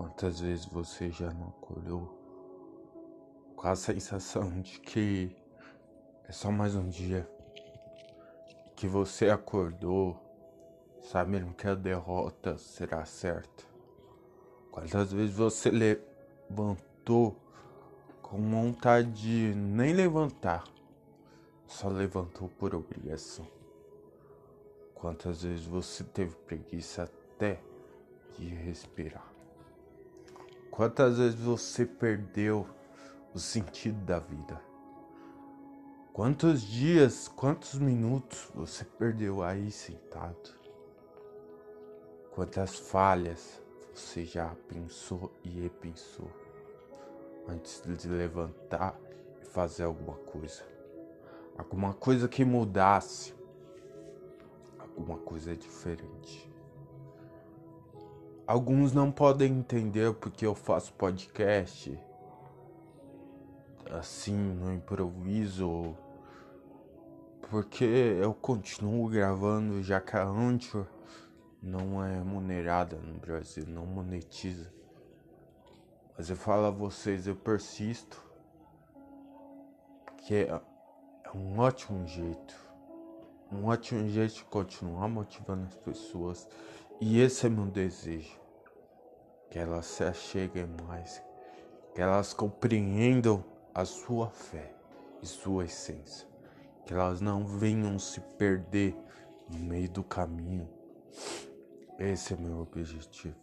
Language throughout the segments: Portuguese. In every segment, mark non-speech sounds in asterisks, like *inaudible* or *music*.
Quantas vezes você já não acordou com a sensação de que é só mais um dia? Que você acordou sabendo que a derrota será certa? Quantas vezes você levantou com vontade de nem levantar, só levantou por obrigação? Quantas vezes você teve preguiça até de respirar? Quantas vezes você perdeu o sentido da vida? Quantos dias, quantos minutos você perdeu aí sentado? Quantas falhas você já pensou e repensou antes de levantar e fazer alguma coisa? Alguma coisa que mudasse, alguma coisa diferente. Alguns não podem entender porque eu faço podcast assim no improviso, porque eu continuo gravando já que a Anchor não é remunerada no Brasil, não monetiza. Mas eu falo a vocês, eu persisto, que é, é um ótimo jeito, um ótimo jeito de continuar motivando as pessoas. E esse é meu desejo que elas se acheguem mais, que elas compreendam a sua fé e sua essência, que elas não venham se perder no meio do caminho. Esse é meu objetivo.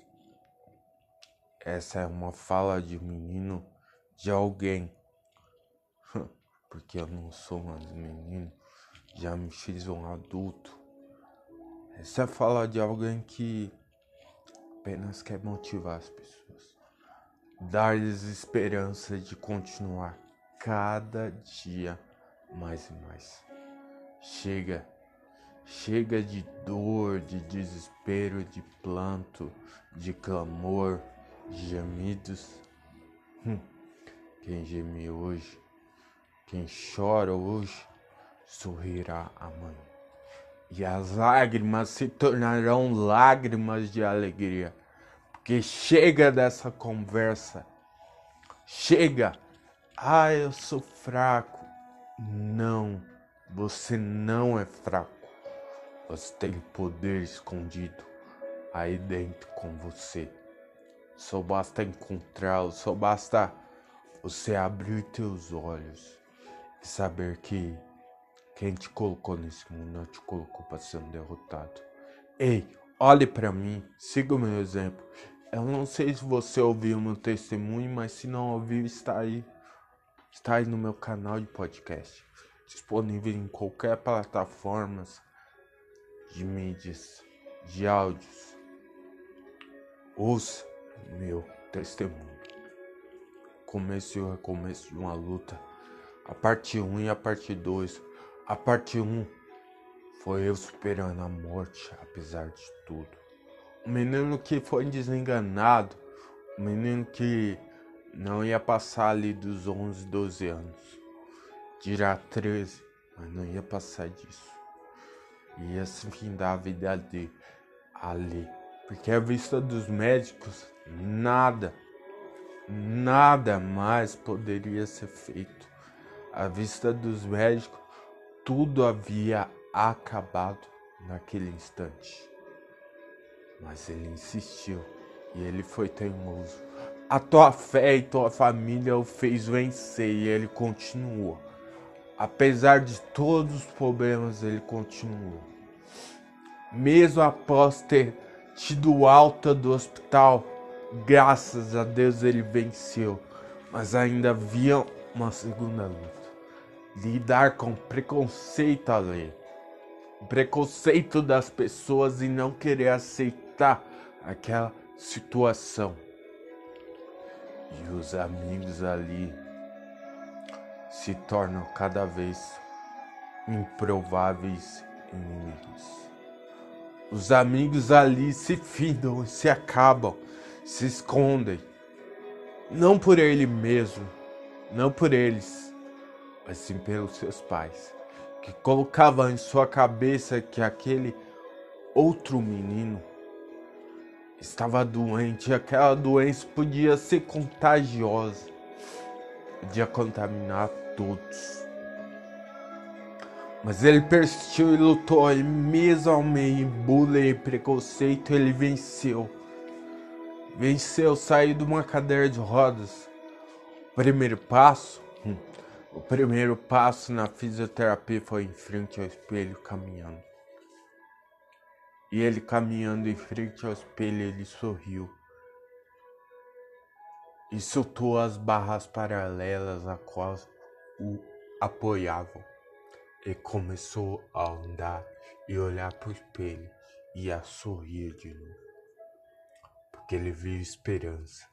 Essa é uma fala de menino de alguém, *laughs* porque eu não sou mais menino, já me fiz um adulto. Essa é a fala de alguém que apenas quer motivar as pessoas, dar-lhes esperança de continuar cada dia mais e mais. Chega, chega de dor, de desespero, de planto, de clamor, de gemidos. Hum, quem geme hoje, quem chora hoje, sorrirá amanhã e as lágrimas se tornarão lágrimas de alegria. Porque chega dessa conversa. Chega. Ah, eu sou fraco. Não, você não é fraco. Você tem poder escondido aí dentro com você. Só basta encontrá-lo, só basta você abrir teus olhos e saber que quem te colocou nesse mundo não te colocou para ser um derrotado. Ei, olhe para mim, siga o meu exemplo. Eu não sei se você ouviu meu testemunho, mas se não ouviu, está aí. Está aí no meu canal de podcast. Disponível em qualquer plataforma de mídias, de áudios. Ouça meu testemunho. Começo e recomeço de uma luta. A parte 1 e a parte 2 a parte 1 foi eu superando a morte, apesar de tudo. O menino que foi desenganado, o menino que não ia passar ali dos 11, 12 anos, dirá 13, mas não ia passar disso. Ia se findar a vida dele ali, porque à vista dos médicos, nada, nada mais poderia ser feito. À vista dos médicos, tudo havia acabado naquele instante. Mas ele insistiu e ele foi teimoso. A tua fé e tua família o fez vencer e ele continuou. Apesar de todos os problemas, ele continuou. Mesmo após ter tido alta do hospital, graças a Deus ele venceu. Mas ainda havia uma segunda luta lidar com preconceito alheio. Preconceito das pessoas e não querer aceitar aquela situação. E os amigos ali se tornam cada vez improváveis inimigos. Os amigos ali se findam, se acabam, se escondem. Não por ele mesmo, não por eles, mas sim pelos seus pais, que colocavam em sua cabeça que aquele outro menino estava doente, aquela doença podia ser contagiosa, podia contaminar todos. Mas ele persistiu e lutou, e mesmo ao meio bullying e preconceito, ele venceu. Venceu, saiu de uma cadeira de rodas. Primeiro passo, o primeiro passo na fisioterapia foi em frente ao espelho caminhando. E ele caminhando em frente ao espelho, ele sorriu. E soltou as barras paralelas a qual o apoiavam. E começou a andar e olhar para o espelho e a sorrir de novo. Porque ele viu esperança.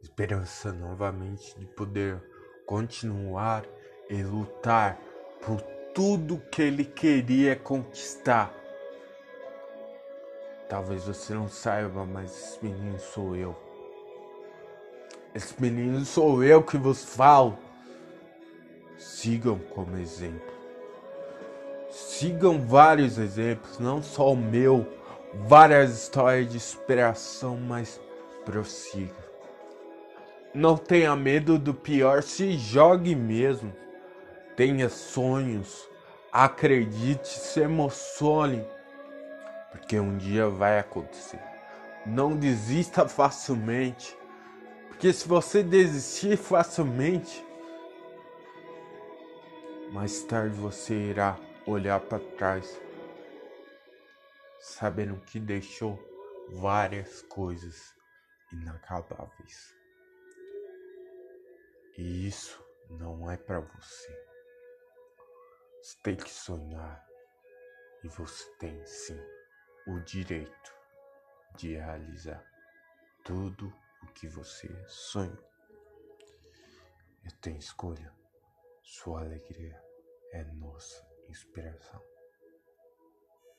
Esperança novamente de poder continuar e lutar por tudo que ele queria conquistar Talvez você não saiba, mas esse menino sou eu. Esse menino sou eu que vos falo. Sigam como exemplo. Sigam vários exemplos, não só o meu, várias histórias de inspiração, mas prossiga. Não tenha medo do pior, se jogue mesmo. Tenha sonhos, acredite, se emocione porque um dia vai acontecer. Não desista facilmente, porque se você desistir facilmente, mais tarde você irá olhar para trás, sabendo que deixou várias coisas inacabáveis. E isso não é para você. Você tem que sonhar e você tem sim o direito de realizar tudo o que você sonha. Eu tenho escolha. Sua alegria é nossa inspiração.